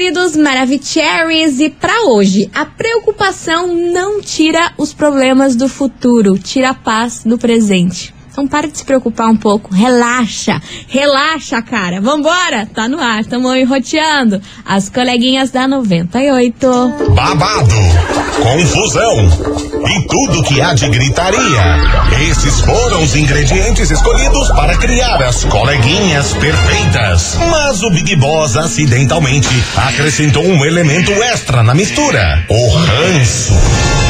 queridos Maravicheries, e para hoje, a preocupação não tira os problemas do futuro, tira a paz do presente. Então para de se preocupar um pouco, relaxa, relaxa, cara. Vambora, tá no ar, tamo enroteando. As coleguinhas da 98. Babado, confusão e tudo que há de gritaria. Esses foram os ingredientes escolhidos para criar as coleguinhas perfeitas. Mas o Big Boss acidentalmente acrescentou um elemento extra na mistura: o ranço.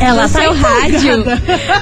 Ela do tá seu rádio.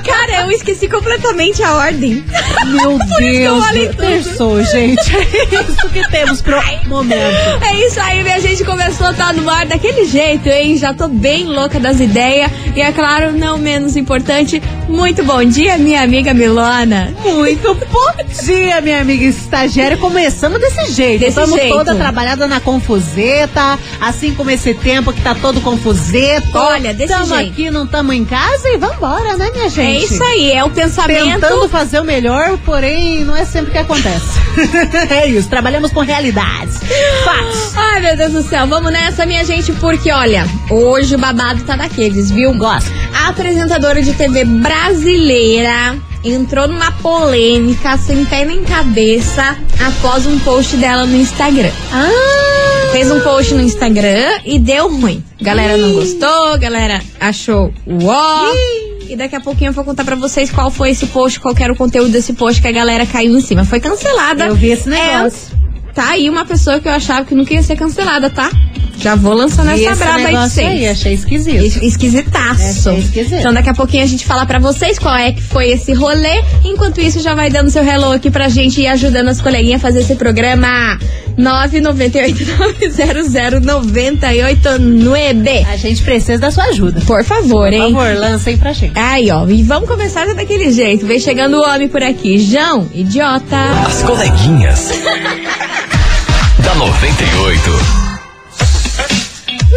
Cara, eu esqueci completamente a ordem. Meu Deus, terçou, gente. É isso que temos pro momento. É isso aí, minha gente começou a estar no ar daquele jeito, hein? Já tô bem louca das ideias. E é claro, não menos importante, muito bom dia, minha amiga Milona. Muito bom dia, minha amiga estagiária. Começando desse jeito. Desse Estamos jeito. toda trabalhada na confuseta, assim como esse tempo que tá todo confuseto. Olha, desse Tamo jeito. aqui, não estamos em casa e vambora, né, minha gente? É isso aí, é o pensamento. Tentando fazer o melhor, porém não é sempre que acontece. é isso, trabalhamos com realidades. Fatos. Ai, meu Deus do céu, vamos nessa, minha gente, porque olha, hoje o babado tá daqueles, viu? Gosto. A apresentadora de TV brasileira entrou numa polêmica sem pé nem cabeça após um post dela no Instagram. Ah! Fez um post no Instagram e deu ruim. Galera não gostou, galera achou uó. E daqui a pouquinho eu vou contar pra vocês qual foi esse post, qual era o conteúdo desse post que a galera caiu em cima. Foi cancelada. Eu vi esse negócio. É, tá aí uma pessoa que eu achava que nunca ia ser cancelada, tá? Já vou lançando E essa esse braba aí de negócio aí, vocês. achei esquisito. Es- Esquisitaço. Achei esquisito. Então daqui a pouquinho a gente fala pra vocês qual é que foi esse rolê. Enquanto isso, já vai dando seu hello aqui pra gente e ajudando as coleguinhas a fazer esse programa 998-900-98-9. A gente precisa da sua ajuda. Por favor, Por hein? favor, lancem pra gente. Aí, ó, e vamos começar já daquele jeito. Vem chegando o homem por aqui. João, idiota. As coleguinhas. da 98.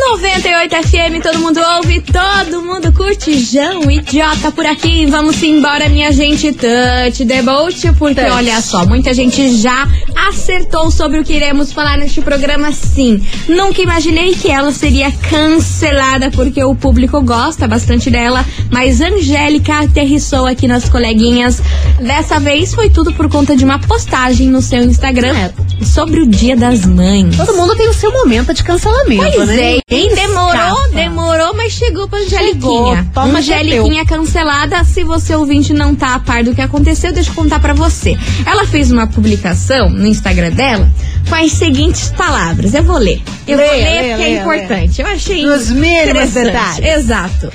98 FM, todo mundo ouve, todo mundo curte. João, idiota por aqui. Vamos embora, minha gente. Touch the boat, porque Touch. olha só, muita gente já acertou sobre o que iremos falar neste programa, sim. Nunca imaginei que ela seria cancelada, porque o público gosta bastante dela. Mas Angélica aterrissou aqui nas coleguinhas. Dessa vez foi tudo por conta de uma postagem no seu Instagram É. sobre o Dia das Mães. Todo mundo tem o seu momento de cancelamento, Pois né? é, demorou, escapa. demorou, mas chegou pra Chegou, Angeliquinha. toma que é Angeliquinha cancelada. Se você ouvinte não tá a par do que aconteceu, deixa eu contar pra você. Ela fez uma publicação no Instagram dela com as seguintes palavras. Eu vou ler. Eu vou Leia, ler leia, porque é leia, importante. Eu achei Nos mínimos detalhes. Exato.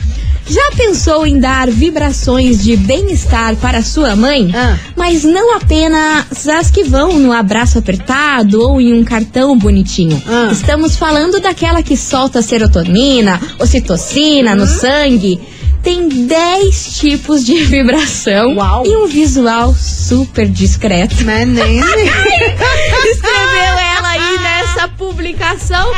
Já pensou em dar vibrações de bem-estar para sua mãe? Ah. Mas não apenas as que vão no abraço apertado ou em um cartão bonitinho. Ah. Estamos falando daquela que solta serotonina, ocitocina Uhum. no sangue. Tem 10 tipos de vibração Uau. e um visual super discreto. Mas nem. Escreveu nessa publicação.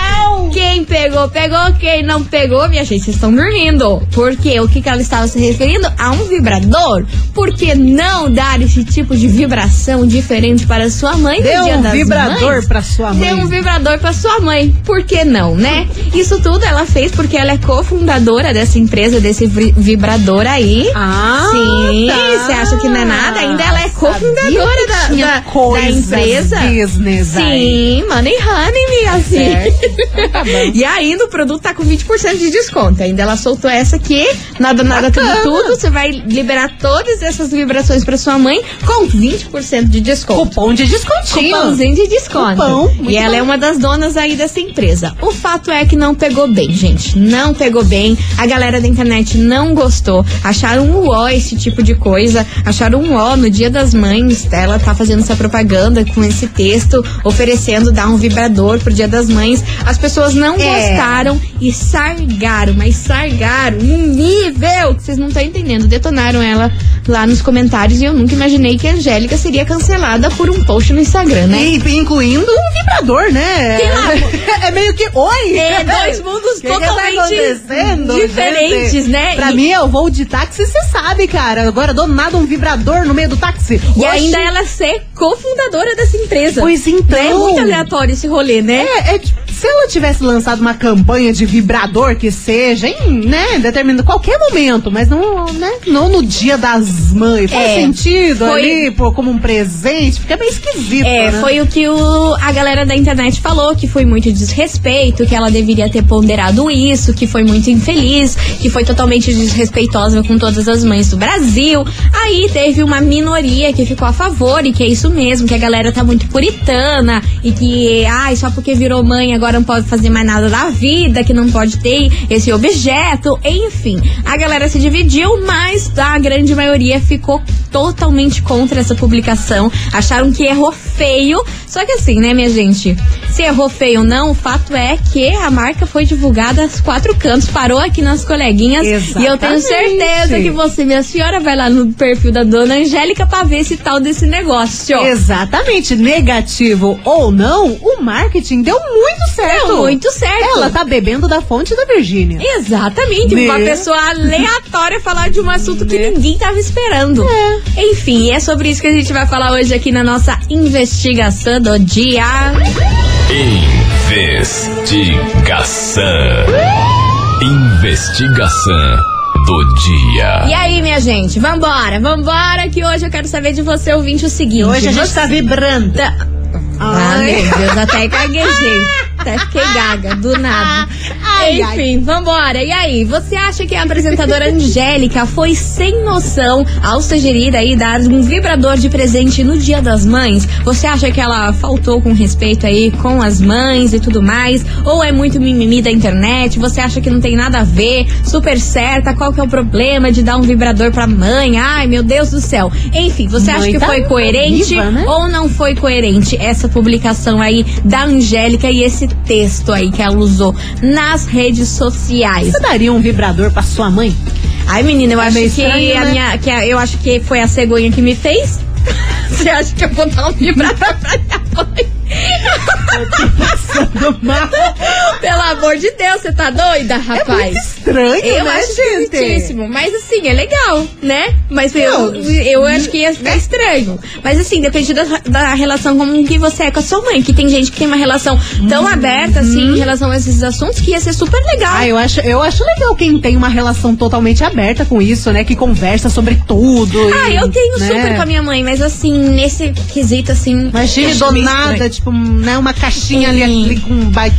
Quem pegou, pegou. Quem não pegou, minha gente, vocês estão dormindo. Porque o que, que ela estava se referindo? A um vibrador. Por que não dar esse tipo de vibração diferente para sua mãe no dia um das vibrador mães? pra sua mãe. Dê um vibrador pra sua mãe. Por que não, né? Isso tudo ela fez porque ela é cofundadora dessa empresa, desse vi- vibrador aí. Ah, Sim, tá. você acha que não é nada? Ainda ela é cofundadora da, da, da empresa. business aí. Sim, money honey, minha filha. Certo. Tá. E ainda o produto tá com 20% de desconto. Ainda ela soltou essa aqui, nada, nada, tudo, Bacana. tudo. Você vai liberar todas essas vibrações pra sua mãe com 20% de desconto. Cupom de descontinho. Cupomzinho de desconto. Cupom, e ela bom. é uma das donas aí dessa empresa. O fato é que não pegou bem, gente. Não pegou bem. A galera da internet não gostou. Acharam um ó esse tipo de coisa. Acharam um ó no dia das mães. Ela tá fazendo essa propaganda com esse texto, oferecendo dar um vibrador pro dia das Mães. As pessoas não É. gostaram e sargaram, mas sargaram num nível que vocês não estão entendendo. Detonaram ela lá nos comentários e eu nunca imaginei que a Angélica seria cancelada por um post no Instagram, né? E, incluindo um vibrador, né? É meio que. Oi! É, dois mundos Que que tá totalmente acontecendo, diferentes, gente? né? Pra E- mim, eu vou de táxi, você sabe, cara. Agora, do nada, um vibrador no meio do táxi. E Oxi. ainda ela ser cofundadora dessa empresa. Pois então. É muito aleatório esse rolê, né? É, é, tipo, se ela tivesse lançado uma campanha de vibrador que seja, em, né, determinado qualquer momento, mas não, né, não no dia das mães. Faz É, sentido foi- ali, pô, como um presente, fica meio esquisito, É, né? foi o que o- a galera da internet falou, que foi muito desrespeito, que ela deveria ter ponderado isso, que foi muito infeliz, que foi totalmente desrespeitosa com todas as mães do Brasil. Aí teve uma minoria que ficou a favor e que é isso mesmo, que a galera tá muito puritana e que, ai, só porque virou mãe agora não pode fazer mais nada da vida, que não pode ter esse objeto, enfim. A galera se dividiu, mas a grande maioria ficou totalmente contra essa publicação. Acharam que errou feio. Só que assim, né, minha gente? Se errou feio ou não, o fato é que a marca foi divulgada aos quatro cantos, parou aqui nas coleguinhas. E eu tenho Exatamente. certeza que você, minha senhora, vai lá no perfil da dona Angélica pra ver esse tal desse negócio. Exatamente, negativo ou não, o marketing deu muito certo. Deu muito certo. Ela tá bebendo da fonte da Virgínia. Exatamente, Né? uma pessoa aleatória falar de um assunto que ninguém tava esperando. Enfim, e é sobre isso que a gente vai falar hoje aqui na nossa investigação do dia. Investigação. Investigação do dia. E aí, minha gente, vambora, vambora, que hoje eu quero saber de você, ouvinte, o seguinte. Hoje a gente você- tá vibrando. Ah, Ai. meu Deus, até gaguejei. Até fiquei gaga, do nada. Ai, ai. Enfim, vambora. E aí, você acha que a apresentadora Angélica foi sem noção ao sugerir aí dar um vibrador de presente no Dia das Mães? Você acha que ela faltou com respeito aí com as mães e tudo mais? Ou é muito mimimi da internet? Você acha que não tem nada a ver? Super certa? Qual que é o problema de dar um vibrador pra mãe? Ai, meu Deus do céu. Enfim, você acha que foi coerente viva, né? ou não foi coerente essa publicação aí da Angélica e esse texto aí que ela usou nas redes sociais? Você daria um vibrador pra sua mãe? Ai, menina, eu É acho meio que estranho, a né? minha, que a- eu acho que foi a cegonha que me fez. Você acha que eu vou dar um vibrador pra minha amor de Deus, você tá doida, É rapaz? muito estranho, Eu né, acho gente? Mas assim, é legal, né? Mas eu, eu acho que ia ficar estranho. Mas assim, depende da, da relação como que você é com a sua mãe. Que tem gente que tem uma relação tão aberta, assim, em relação a esses assuntos, que ia ser super legal. Ah, eu acho, eu acho legal quem tem uma relação totalmente aberta com isso, né? Que conversa sobre tudo. Ah, e, eu tenho né? super com a minha mãe, mas assim, nesse quesito, assim. Imagine acho do nada, tipo, né, uma caixinha ali, ali com um baita.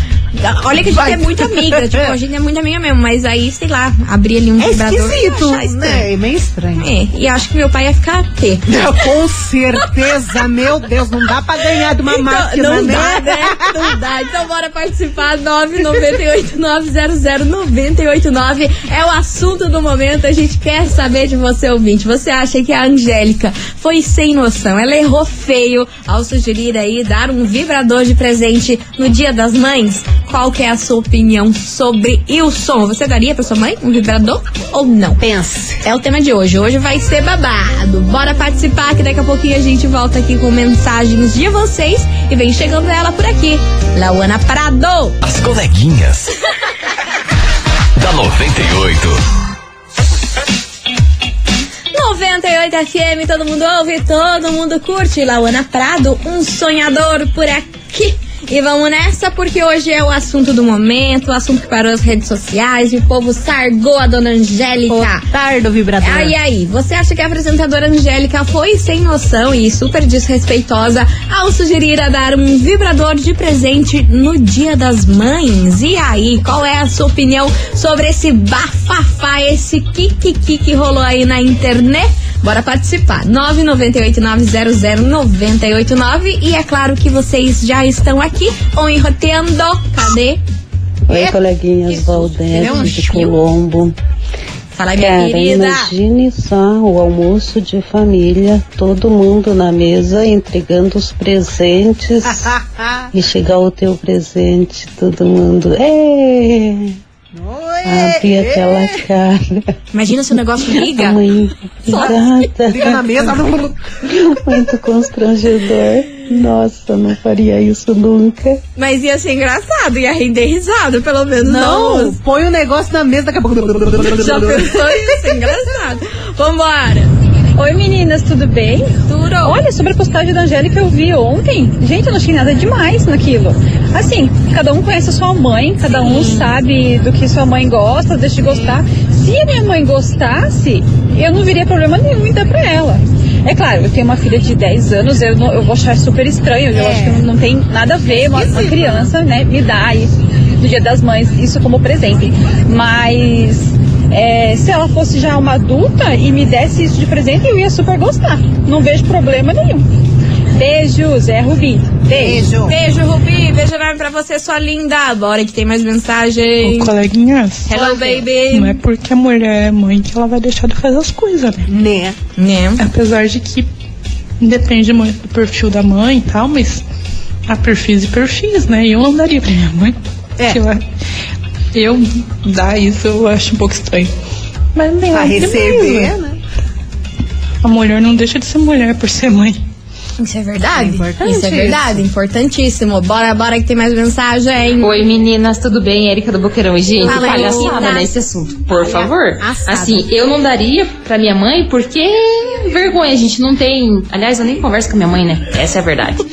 Olha que a gente Vai. é muito amiga, tipo, a gente é muito amiga mesmo, mas aí, sei lá, abrir ali um É vibrador. esquisito, né? É meio estranho. É, e acho que meu pai ia ficar pé. Com certeza, meu Deus, não dá pra ganhar de uma Então, máquina, não né? dá, né? Não dá. Então bora participar. 998-900-989 é o assunto do momento. A gente quer saber de você, ouvinte. Você acha que a Angélica foi sem noção? Ela errou feio ao sugerir aí dar um vibrador de presente no Dia das Mães? Qual que é a sua opinião sobre Wilson? Você daria pra sua mãe um vibrador ou não? Pense. É o tema de hoje. Hoje vai ser babado. Bora participar que daqui a pouquinho a gente volta aqui com mensagens de vocês e vem chegando ela por aqui. Lauana Prado. As coleguinhas. da 98. 98 FM, todo mundo ouve, todo mundo curte. Lauana Prado, um sonhador por aqui. E vamos nessa porque hoje é o assunto do momento, o assunto que parou as redes sociais e o povo sargou a dona Angélica. Otar do vibrador. Aí, aí, você acha que a apresentadora Angélica foi sem noção e super desrespeitosa ao sugerir a dar um vibrador de presente no Dia das Mães? E aí, qual é a sua opinião sobre esse bafafá, esse kikiki que rolou aí na internet? Bora participar. 998-900-989. E é claro que vocês já estão aqui ou enrotendo. Cadê? Oi, É, coleguinhas. Ele é um de. Colombo. Fala, minha Cara, querida. imagine só o almoço de família, todo mundo na mesa entregando os presentes e chegar o teu presente, todo mundo. "Ê!" Abrir aquela cara. Imagina se o negócio liga. Mãe, obrigada. Liga na mesa. Muito constrangedor. Nossa, não faria isso nunca. Mas ia ser engraçado, ia render risada, pelo menos. Não, põe o negócio na mesa, daqui a pouco. Já pensou? Ia ser engraçado. Vambora. Oi meninas, tudo bem? Tudo. Olha, sobre a postagem da Angélica eu vi ontem. Gente, eu não achei nada demais naquilo. Assim, cada um conhece a sua mãe, cada um sabe do que sua mãe gosta, deixa de gostar. Se a minha mãe gostasse, eu não veria problema nenhum em dar pra ela. É claro, eu tenho uma filha de 10 anos, eu, não- eu vou achar super estranho, eu É. acho que não, não tem nada a ver uma, uma criança, né, me dar isso no dia das mães, isso como presente. Mas é, se ela fosse já uma adulta e me desse isso de presente, eu ia super gostar. Não vejo problema nenhum. Beijos, é Rubi. Beijo. Beijo. Rubi. Beijo enorme pra você, sua linda. Bora que tem mais mensagem. Ô, coleguinhas, Hello, baby. não é porque a mulher é mãe que ela vai deixar de fazer as coisas, né? Né? Né? Apesar de que depende muito do perfil da mãe e tal, mas há perfis e perfis, né? E eu não daria pra minha mãe. É. que ela- eu dar isso eu acho um pouco estranho. Mas nem Pra nada demais, receber, né? né? A mulher não deixa de ser mulher por ser mãe. Isso é verdade. É importante isso é verdade. Importantíssimo. Bora, bora que tem mais mensagem. Oi meninas, tudo bem? Érica do Boqueirão. E, gente, Fala, palhaçada nesse assunto, por favor. Palhaçada. Assim, eu não daria pra minha mãe porque vergonha, a gente não tem. Aliás, eu nem converso com a minha mãe, né? Essa é a verdade.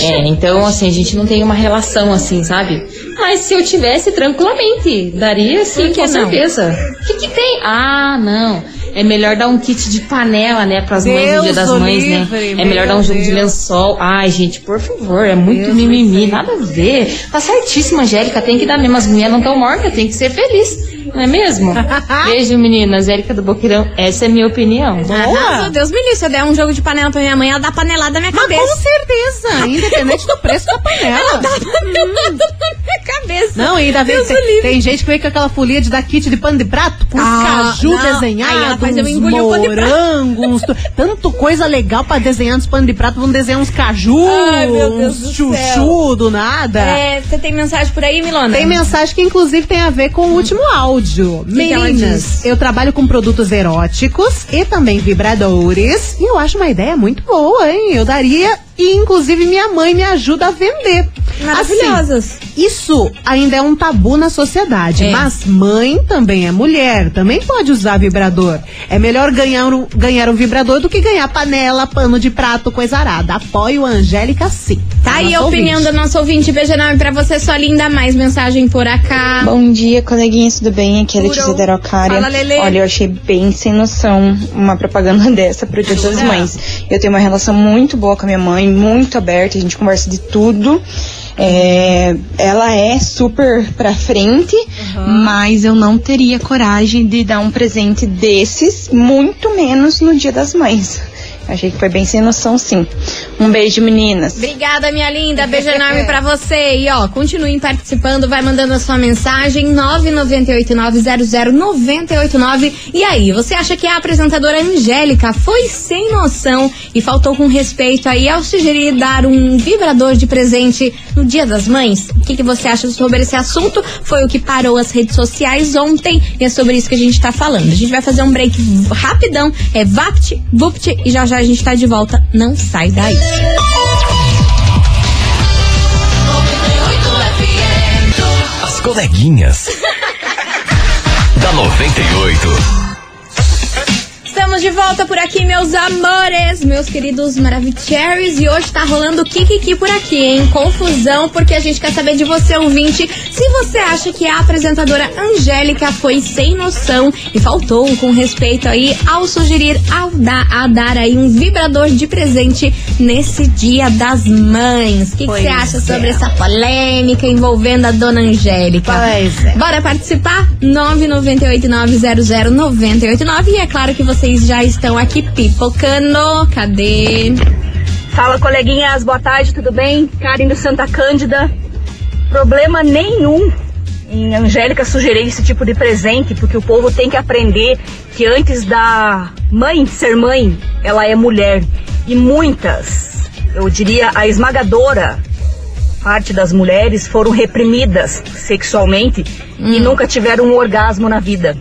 É, então, assim, a gente não tem uma relação assim, sabe? Mas se eu tivesse, tranquilamente, daria sim, com não? certeza. O que, que tem? Ah, não. É melhor dar um kit de panela, né, pras mães no Deus dia das mães, livre, né? É melhor dar um jogo de Deus. lençol. Ai, gente, por favor, é muito mimimi, nada a ver. Tá certíssima, Angélica, tem que dar mesmo. As mulheres não tão mortas, tem que ser feliz. Não é mesmo? Beijo, meninas. Érica do Boqueirão, essa é a minha opinião. Nossa, Deus me livre. Se eu der um jogo de panela pra minha mãe, ela dá panelada na minha Mas cabeça. com certeza, independente do preço da panela. Panelada na minha cabeça. Não, e ainda vem, Deus tem, livre. tem gente que vem com aquela folia de dar kit de pano de prato com Ah, caju não. Aí ela desenhado, faz eu uns engolir o pano de prato. morangos, uns tu- tanto coisa legal pra desenhar nos panos de prato, vão desenhar uns caju, Ai, meu Deus uns do chuchu do nada. É, você tem mensagem por aí, Milona? Tem mensagem que inclusive tem a ver com o último áudio. que Meninas, diz? eu trabalho com produtos eróticos e também vibradores. E eu acho uma ideia muito boa, hein? Eu daria e inclusive minha mãe me ajuda a vender. Maravilhosas. Assim, isso ainda é um tabu na sociedade, É. mas mãe também é mulher, também pode usar vibrador. É melhor ganhar um, ganhar um vibrador do que ganhar panela, pano de prato, coisa arada. Apoio a Angélica sim. Tá aí a Nossa opinião ouvinte. do nosso ouvinte. Beijo enorme pra você, sua linda. Mais mensagem por acá. Bom dia, coleguinhas, tudo bem? Aqui é a. Letícia da. Fala, Lelê. Olha, eu achei bem sem noção uma propaganda dessa pro Dia das Mães. Eu tenho uma relação muito boa com a minha mãe, muito aberta, a gente conversa de tudo. É, ela é super pra frente, mas eu não teria coragem de dar um presente desses, muito menos no Dia das Mães. Achei que foi bem sem noção, sim. Um beijo, meninas. Obrigada, minha linda. Beijo enorme pra você. E ó, continuem participando, vai mandando a sua mensagem 998900989. E aí, você acha que a apresentadora Angélica foi sem noção e faltou com respeito aí ao sugerir dar um vibrador de presente no Dia das Mães? O que, que você acha sobre esse assunto? Foi o que parou as redes sociais ontem e é sobre isso que a gente tá falando. A gente vai fazer um break rapidão, é Vapt, Vupt e já já a gente tá de volta. Não sai daí. As coleguinhas. da 98. Estamos de volta por aqui, meus amores, meus queridos Maravicheries. E hoje tá rolando Kikiki por aqui, hein? Confusão, porque a gente quer saber de você, ouvinte, se você acha que a apresentadora Angélica foi sem noção e faltou com respeito aí ao sugerir ao da, a dar aí um vibrador de presente nesse Dia das Mães. O que você acha é. sobre essa polêmica envolvendo a dona Angélica? Pois é. Bora participar? 998900989 e é claro que vocês já estão aqui pipocando. Cadê? Fala, coleguinhas, boa tarde, tudo bem? Karen do Santa Cândida. Problema nenhum em Angélica sugerir esse tipo de presente, porque o povo tem que aprender que antes da mãe ser mãe, ela é mulher. E muitas, eu diria a esmagadora parte das mulheres foram reprimidas sexualmente e nunca tiveram um orgasmo na vida.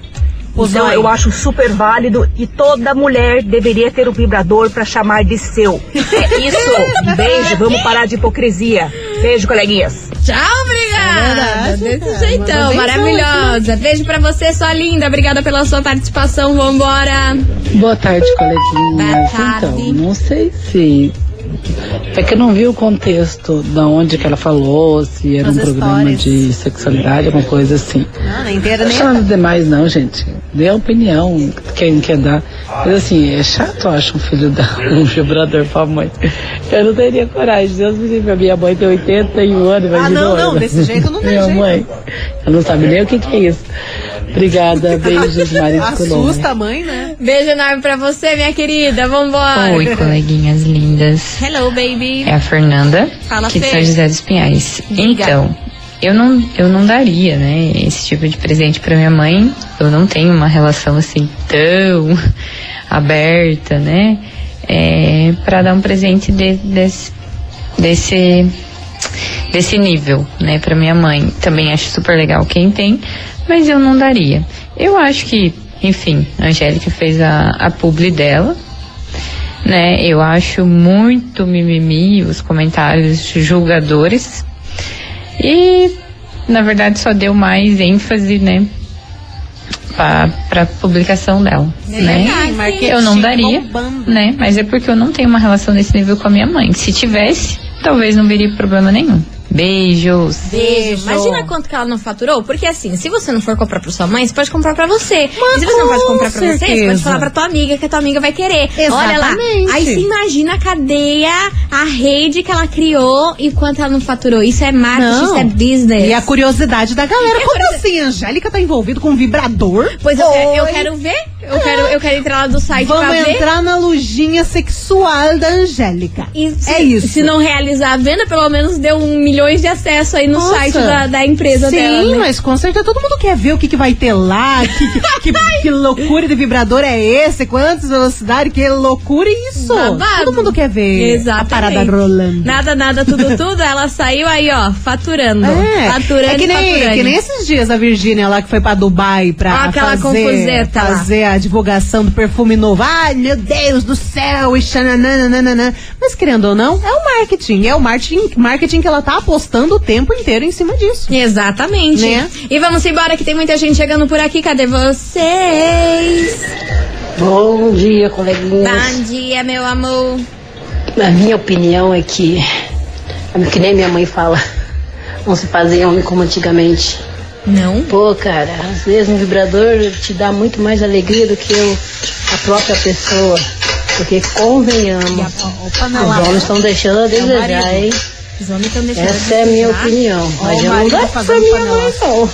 Então Zói. eu acho super válido e toda mulher deveria ter um vibrador para chamar de seu. É isso. Beijo, vamos parar de hipocrisia. Beijo, coleguinhas. Tchau, obrigada. É verdade, Desse jeitão, maravilhosa. Beijo pra você, sua linda. Obrigada pela sua participação. Vambora. Boa tarde, coleguinhas. Boa tarde. Então, não sei se. É que eu não vi o contexto da onde que ela falou, se era Nas um programa stories. de sexualidade, alguma coisa assim. Não, nem inteira, Não nem. nada demais não, gente. Dê a opinião, quem quer dar. Mas assim, é chato, eu acho, um filho dar um vibrador pra mãe. Eu não teria coragem. Deus me livre, a minha mãe tem 81 anos, Ah, não, não, desse jeito não tem Minha jeito. mãe, ela não sabe nem o que, que é isso. Obrigada, beijos, Maria Colombo. Assusta a mãe, né? Beijo enorme pra você, minha querida. Vambora. Oi, coleguinhas lindas. Hello, baby. É a Fernanda, Fala, aqui de Fê. São José dos Pinhais. Diga. Então, eu não, eu não daria, né, esse tipo de presente pra minha mãe. Eu não tenho uma relação assim tão aberta, né, é, para dar um presente de- desse, desse, desse nível, né, pra minha mãe. Também acho super legal quem tem, mas eu não daria. Eu acho que, enfim, a Angélica fez a, a publi dela, né? Eu acho muito mimimi os comentários julgadores e na verdade só deu mais ênfase, né? Pra, pra publicação dela, né? verdade, Eu não daria, bombando. né? Mas é porque eu não tenho uma relação desse nível com a minha mãe. Se tivesse, talvez não veria problema nenhum. Beijos. Beijo. Imagina quanto que ela não faturou. Porque assim, se você não for comprar pra sua mãe, você pode comprar pra você. e se você não pode com comprar pra você, você pode falar pra tua amiga que a tua amiga vai querer. Olha lá. Exatamente. Aí você imagina a cadeia, a rede que ela criou e quanto ela não faturou. Isso é marketing, isso é business. E a curiosidade da galera. Como assim? A Angélica tá envolvida com um vibrador? Pois eu, eu quero ver. Eu quero, eu quero entrar lá do site Vamos pra ver. entrar na lojinha sexual da Angélica. E se, é isso. Se não realizar a venda, pelo menos deu um milhões de acessos aí no Nossa. site da, da empresa Sim, dela. né? mas com certeza todo mundo quer ver o que, que vai ter lá, que, que, que loucura de vibrador é esse, quantas velocidades, que loucura é isso. Babado. Todo mundo quer ver Exatamente. a parada rolando. Nada, nada, tudo, tudo. Ela saiu aí, ó, faturando. É, Faturando é que nem, faturando. que nem esses dias a Virgínia lá que foi pra Dubai pra Ah, aquela fazer, confuseta lá. fazer a divulgação do perfume novo. Ai, meu Deus do céu, e. Mas querendo ou não, é o marketing. É o marketing, marketing que ela tá apostando o tempo inteiro em cima disso. Exatamente. Né? E vamos embora que tem muita gente chegando por aqui. Cadê vocês? Bom dia, coleguinhas. Bom dia, meu amor. A minha opinião é que, é que nem minha mãe fala, não se faziam como antigamente. Não? Pô, cara, às vezes um vibrador te dá muito mais alegria do que o- a própria pessoa. Porque convenhamos, os homens estão deixando a desejar, hein? Os homens estão deixando Essa é a minha opinião. Ó, Mas eu não dou pra fazendo minha mãe, não.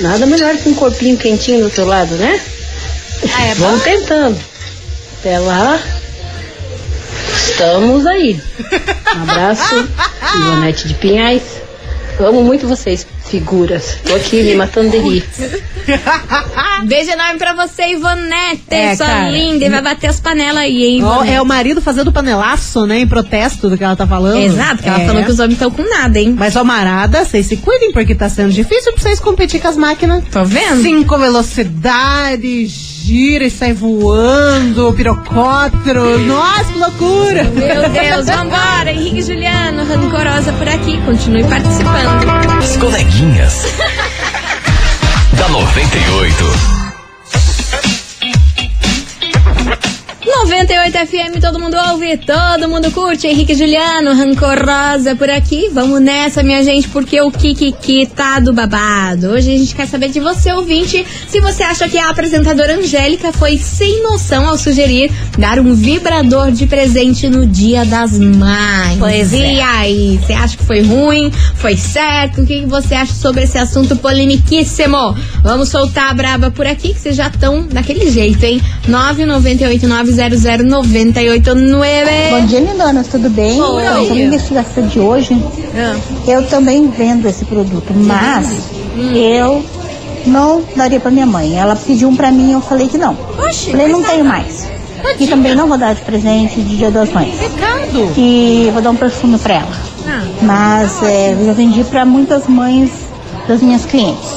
Nada melhor que um corpinho quentinho do teu lado, né? Ah, é Vamos bom? tentando. Até lá, estamos aí. Um abraço, Ivonete de Pinhais. Amo muito vocês, figuras. Tô aqui me matando de rir. Beijo enorme pra você, Ivonete. É, sua cara. linda. E vai bater as panelas aí, hein, Ivonete? é o marido fazendo panelaço, né? Em protesto do que ela tá falando. Exato, que ela É. falou que os homens estão com nada, hein? Mas, ó, marada, vocês se cuidem, porque tá sendo difícil pra vocês competir com as máquinas. Tô vendo? Cinco velocidade, gira e sai voando, pirocóptero. Nossa, que loucura! Meu Deus, vambora. Henrique e Juliano, rancorosa por aqui. Continue participando. As coleguinhas. da 98. 98 FM, todo mundo ouve, todo mundo curte. Henrique e Juliano, rancorosa por aqui. Vamos nessa, minha gente, porque o Kikiki tá do babado. Hoje a gente quer saber de você, ouvinte, se você acha que a apresentadora Angélica foi sem noção ao sugerir dar um vibrador de presente no Dia das Mães. Pois e é. aí, você acha que foi ruim? Foi certo? O que que você acha sobre esse assunto polemiquíssimo? Vamos soltar a braba por aqui, que vocês já estão daquele jeito, hein? 998900989 998900989. Bom dia, lindonas, tudo bem? Bom Então, dia. a investigação de hoje, Ah. eu também vendo esse produto, mas Hum. eu não daria pra minha mãe. Ela pediu um pra mim eu falei que não. Oxe, falei, não tenho mais. E também não vou dar de presente de Dia das Mães. Pecado. E vou dar um perfume pra ela. Ah. Mas é, eu já vendi pra muitas mães das minhas clientes.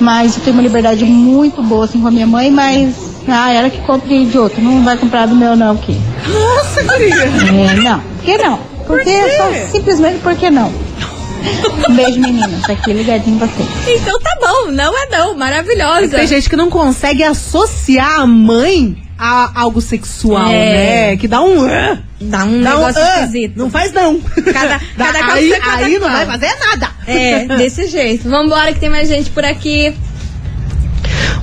Mas eu tenho uma liberdade muito boa assim com a minha mãe, mas ah, ela que compre de outro, não vai comprar do meu não aqui. Nossa, guria. É, não. Por que não? Porque só simplesmente porque não. Um beijo, meninas. Aqui ligadinho em vocês. Então tá bom, não é não, maravilhosa. Tem gente que não consegue associar a mãe a algo sexual, É. né? Que dá um. Dá um dá negócio ah, esquisito. Não faz não. Cada, Dá- cada aí cada aí não vai fazer nada. É, desse jeito. Vambora que tem mais gente por aqui.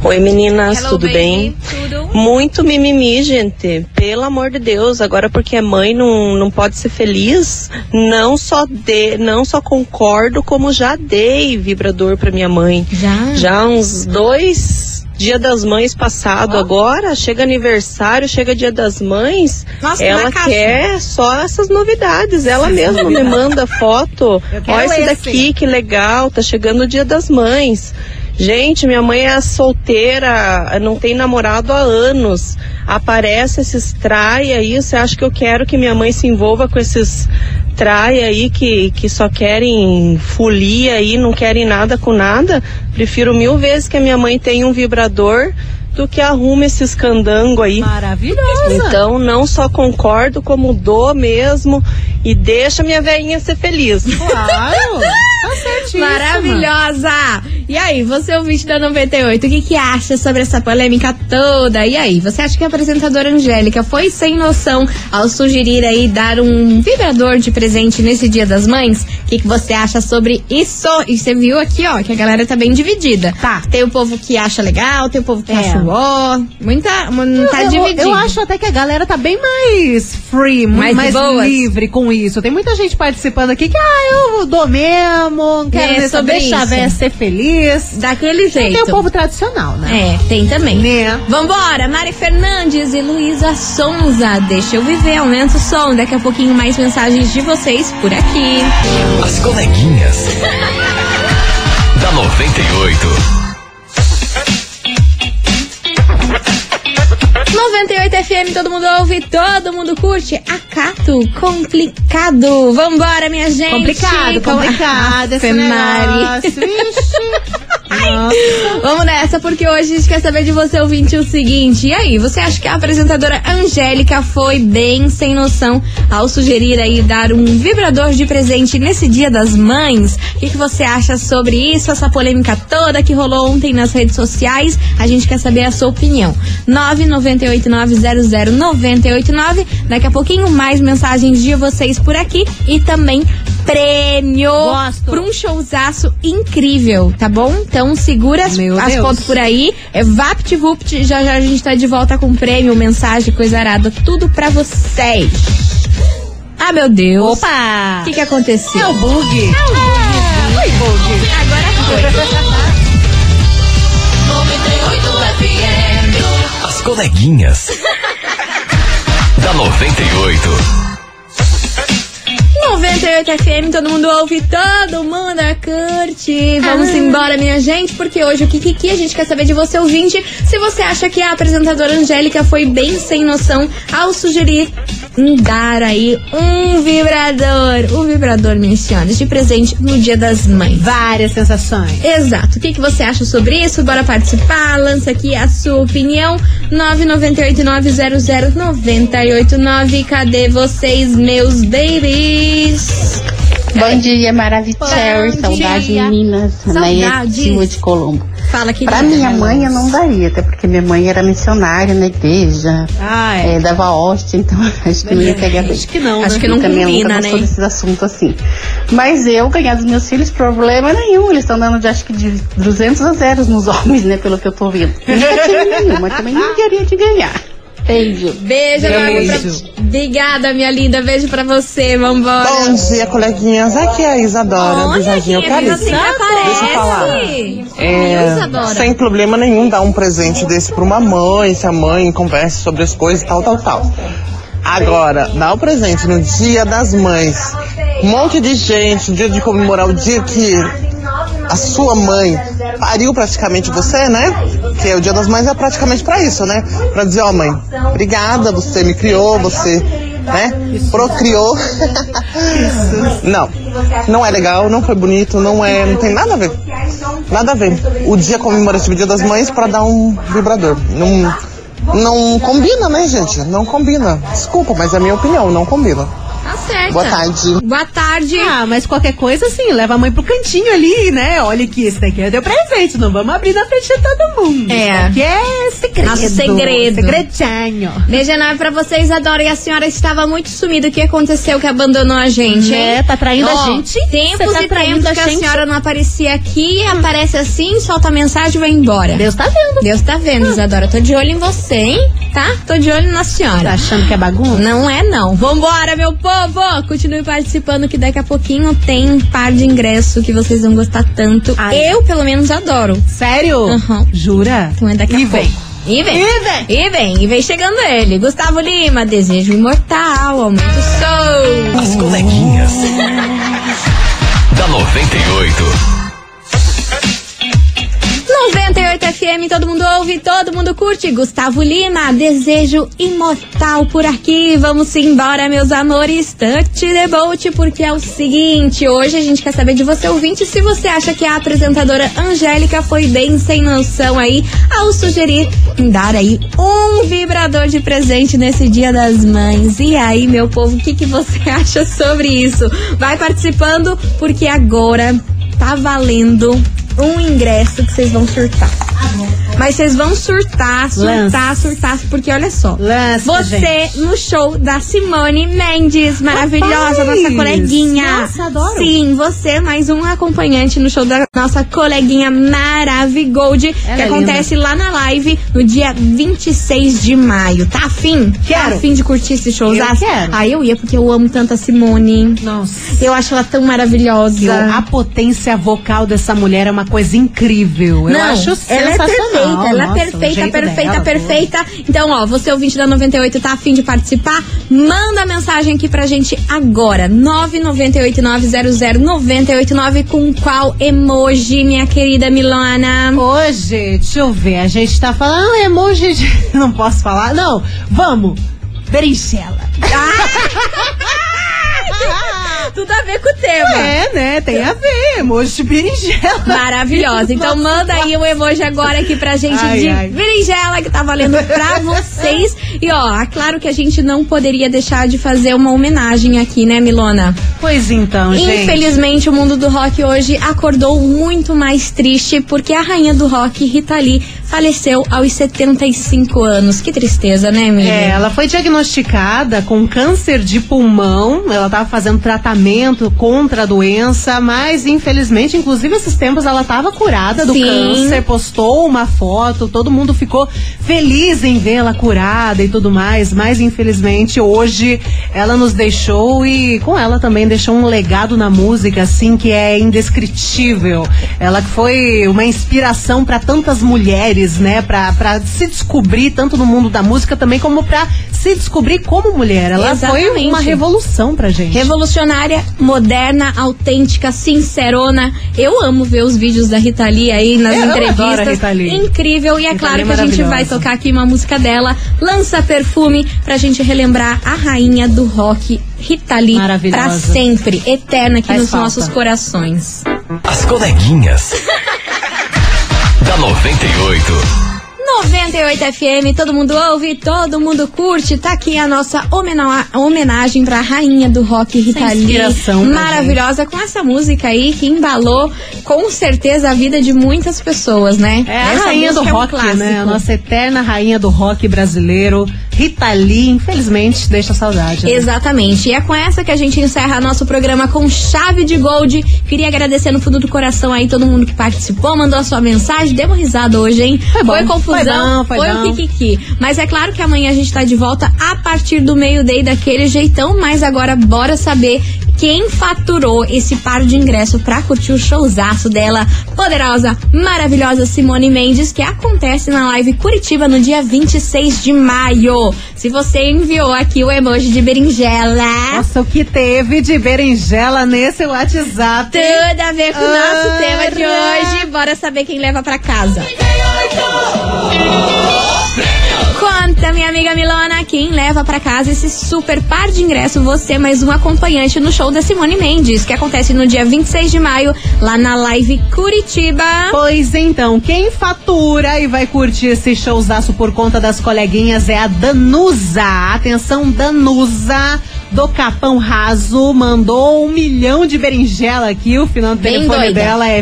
Oi meninas, Hello, tudo baby. bem? Tudo? Muito mimimi, gente. Pelo amor de Deus, agora porque é mãe não, não pode ser feliz. Não só de, não só concordo, como já dei vibrador pra minha mãe. Já? Já uns dois Dia das Mães passado agora, chega aniversário, chega Dia das Mães, Nossa, ela na caixa. quer só essas novidades. Ela mesma me manda foto. Olha esse esse. daqui, que legal, tá chegando o Dia das Mães. Gente, minha mãe é solteira, não tem namorado há anos. Aparece esses trai aí, você acha que eu quero que minha mãe se envolva com esses trai aí que, que só querem folia aí, não querem nada com nada? Prefiro mil vezes que a minha mãe tenha um vibrador do que arrume esses candango aí. Maravilhosa. Então não só concordo, como dou mesmo e deixa minha velhinha ser feliz. Claro. Tá certíssima. Maravilhosa! E aí, você é o vídeo da 98, o que, que acha sobre essa polêmica toda? E aí, você acha que a apresentadora Angélica foi sem noção ao sugerir aí dar um vibrador de presente nesse Dia das Mães? O que, que você acha sobre isso? E você viu aqui, ó, que a galera tá bem dividida. Tá. Tem o povo que acha legal, tem o povo que É. acha ó. Muita, mu- tá eu, dividido. eu acho até que a galera tá bem mais free, Mais mais, livre com isso. Tem muita gente participando aqui que, ah, eu dou mesmo, não quero É, sobre saber, deixa a véia ser feliz. Daquele E jeito. tem o povo tradicional, né? É, tem também. Né? Vambora, Mari Fernandes e Luísa Sonza. Deixa eu viver, aumenta o som. Daqui a pouquinho mais mensagens de vocês por aqui. As coleguinhas. da 98. 98 FM, todo mundo ouve, todo mundo curte. Acato, complicado. Vambora, minha gente. Complicado, Com- complicado esse Ave Mari. Vixe. Vamos nessa, porque hoje a gente quer saber de você, ouvinte, o seguinte. E aí, você acha que a apresentadora Angélica foi bem sem noção ao sugerir aí dar um vibrador de presente nesse dia das mães? O que, que você acha sobre isso, essa polêmica toda que rolou ontem nas redes sociais? A gente quer saber a sua opinião. 998900989. Daqui a pouquinho, mais mensagens de vocês por aqui e também prêmio Gosto. pra um showzaço incrível, tá bom? Então segura as, as fotos por aí. É VaptVupt, já já a gente tá de volta com prêmio, mensagem, coisa arada, tudo pra vocês. Ah, meu Deus. Opa! O que que aconteceu? É o bug. Foi bug. Agora foi. As coleguinhas. da 98. 98 FM, todo mundo ouve, todo mundo curte. Vamos embora, minha gente, porque hoje o Kikiki a gente quer saber de você, ouvinte, se você acha que a apresentadora Angélica foi bem sem noção ao sugerir dar aí um vibrador. Um vibrador, minhas senhoras, de presente no Dia das Mães. Várias sensações. Exato. O que, que você acha sobre isso? Bora participar. Lança aqui a sua opinião. 998900989. Cadê vocês, meus babies? Bom dia, Maravicherry. Bom Saudade, dia. meninas. Silva de Colombo. Fala Pra minha mãe eu não daria, até porque minha mãe era missionária na igreja, Ah, é. eh, dava hóstia, então acho que não ia pegar bem. Acho que não, Acho né? que não também combina, nunca né? gostou desses assuntos assim. Mas eu ganhar dos meus filhos, problema nenhum. Eles estão dando de acho que de 200 a zeros nos homens, né? Pelo que eu tô vendo. Nunca tive nenhuma, também não queria te ganhar. Beijo. Beijo, enorme pra... Obrigada, minha linda. Beijo pra você. Vambora. Bom dia, coleguinhas. Aqui é a Isadora, do Olha, Jardim é viva Eucalipto. sempre Deixa eu falar. É, Isadora. sem problema nenhum dar um presente desse pra uma mãe, se a mãe conversa sobre as coisas, tal, tal, tal. Agora, dar o presente no dia das mães, um monte de gente, no dia de comemorar o dia que a sua mãe pariu praticamente você, né? Que é o dia das mães é praticamente pra isso, né? Pra dizer, ó mãe, obrigada, você me criou, você, né? Procriou. não, não é legal, não foi bonito, não é, não tem nada a ver. Nada a ver. O dia comemorativo Dia das Mães pra dar um vibrador. Não, não combina, né, gente? Não combina. Desculpa, mas é a minha opinião, não combina. Tá certo. Boa tarde. Boa tarde. Ah, mas qualquer coisa assim, leva a mãe pro cantinho ali, né? Olha que esse daqui é teu presente, não vamos abrir na frente de todo mundo. É. Que é segredo. Nosso segredo. Segredinho. Beijo enorme pra vocês, adoro. E a senhora estava muito sumida. O que aconteceu que abandonou a gente, hein? É, tá traindo a Ó, gente. Tempos tá e traindo tempos a que a gente. Hum. senhora não aparecia aqui, aparece assim, solta a mensagem e vai embora. Deus tá vendo. Deus tá vendo, Isadora. Tô de olho em você, hein? Tá? Tô de olho na senhora. Tá achando que é bagunça? Não é, não. Vambora, meu povo! Continue participando que daqui a pouquinho tem um par de ingresso que vocês vão gostar tanto. Ai. Eu, pelo menos, adoro. Sério? Aham. Jura? Então é daqui a E pouco. vem. E vem. E vem. E vem. E vem chegando ele. Gustavo Lima, Desejo Imortal, Aumento o Som. As coleguinhas. da 98. 98 FM, todo mundo ouve, todo mundo curte. Gustavo Lima, Desejo Imortal por aqui. Vamos embora, meus amores. Touch the boat, porque é o seguinte: hoje a gente quer saber de você, ouvinte, se você acha que a apresentadora Angélica foi bem sem noção aí ao sugerir dar aí um vibrador de presente nesse Dia das Mães. E aí, meu povo, o que, que você acha sobre isso? Vai participando, porque agora tá valendo um ingresso que vocês vão surtar. Mas vocês vão surtar, surtar, surtar, porque olha só. Lança, você gente. no show da Simone Mendes, maravilhosa, Rapaz! nossa coleguinha. Nossa, adoro. Sim, você mais um acompanhante no show da nossa coleguinha Maravigold, que Ela é acontece lá na live no dia 26 de maio. Tá afim? Quero. Tá afim de curtir esse show? Eu quero. Ah, eu ia porque eu amo tanto a Simone. Nossa. Eu acho ela tão maravilhosa. Eu- A potência vocal dessa mulher é uma coisa incrível. Eu Não, acho ela é perfeita, ela Nossa, é perfeita, perfeita, dela, perfeita. Então, ó, você ouvinte da 98 tá afim de participar? Manda mensagem aqui pra gente agora. 998900989 com qual emoji, minha querida Milona? Hoje, deixa eu ver, a gente tá falando emoji de... Não posso falar? Não, vamos. Berinjela. Tudo a ver com o tema. É, né? Tem a ver. Emoji de berinjela. Maravilhosa. Então manda aí o emoji agora aqui pra gente Ai, de ai. berinjela que tá valendo pra vocês. E ó, é claro que a gente não poderia deixar de fazer uma homenagem aqui, né, Milona? Pois então, gente. Infelizmente, o mundo do rock hoje acordou muito mais triste porque a rainha do rock, Rita Lee, faleceu aos 75 anos. Que tristeza, né, amiga? É, ela foi diagnosticada com câncer de pulmão. Ela estava fazendo tratamento contra a doença, mas infelizmente, inclusive esses tempos ela estava curada do Sim. câncer, postou uma foto, todo mundo ficou feliz em vê-la curada e tudo mais, mas infelizmente hoje ela nos deixou e com ela também deixou um legado na música assim que é indescritível. Ela foi uma inspiração para tantas mulheres, né, Pra pra se descobrir tanto no mundo da música também como pra se descobrir como mulher. Ela foi Exatamente. uma revolução pra gente. Revolucionária, moderna, autêntica, sincerona. Eu amo ver os vídeos da Rita Lee aí nas Eu entrevistas. adoro a Rita Lee. Incrível. E é Rita claro Lee que a gente vai tocar aqui uma música dela, Lança Perfume, pra gente relembrar a rainha do rock, Rita Lee, pra sempre, eterna aqui Faz nos falta. nossos corações. As coleguinhas. Da 98. 98 FM, todo mundo ouve, todo mundo curte. Tá aqui a nossa homena- homenagem pra rainha do rock Rita Lee. inspiração pra Maravilhosa com essa música aí que embalou com certeza a vida de muitas pessoas, né? É a Essa rainha do música é um rock, né? A nossa eterna rainha do rock brasileiro. Rita Lee, infelizmente, deixa saudade. né? Exatamente. E é com essa que a gente encerra nosso programa com chave de gold. Queria agradecer no fundo do coração aí todo mundo que participou, mandou a sua mensagem. Deu uma risada hoje, hein? Foi bom, Foi confusão, foi confusão, foi foi, não. o Kikiki. Mas é claro que amanhã a gente tá de volta a partir do meio-day daquele jeitão, mas agora bora saber quem faturou esse par de ingresso pra curtir o showzaço dela, poderosa, maravilhosa Simone Mendes, que acontece na live Curitiba no dia 26 de maio. Se você enviou aqui o emoji de berinjela. Nossa, o que teve de berinjela nesse WhatsApp? Tudo a ver com o nosso tema de hoje. Bora saber quem leva pra casa. Conta, minha amiga Milona, quem leva pra casa esse super par de ingresso, você mais um acompanhante no show da Simone Mendes, que acontece no dia 26 de maio, lá na Live Curitiba. Pois então, quem fatura e vai curtir esse showzaço por conta das coleguinhas é a Danusa. Atenção, Danusa. Do Capão Raso, mandou um milhão de berinjela aqui. O final do Bem telefone doida. dela é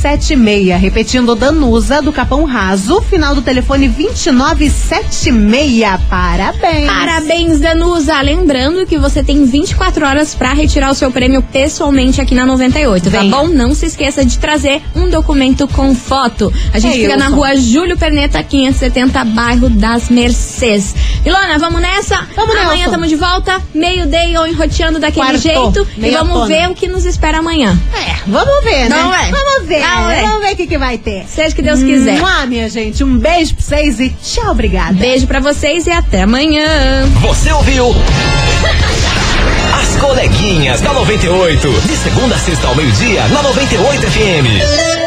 2976. Repetindo, Danusa, do Capão Raso, final do telefone 2976. Parabéns. Parabéns, Danusa! Lembrando que você tem 24 horas pra retirar o seu prêmio pessoalmente aqui na 98, tá Vem. bom? Não se esqueça de trazer um documento com foto. A gente É fica na rua Júlio Perneta, 570, bairro das Mercês. Ilona, vamos nessa? Vamos, Amanhã Nelson. tamo de volta, meio-day ou enroteando daquele Quarto, jeito. E vamos tona. ver o que nos espera amanhã. É, vamos ver, né? Não é? Vamos ver. É? Vamos ver o que, que vai ter. Seja que Deus quiser. Mua, minha gente. Um beijo pra vocês e tchau, obrigada. Beijo pra vocês e até amanhã. Você ouviu? As coleguinhas da 98. De segunda a sexta ao meio-dia, na 98 FM.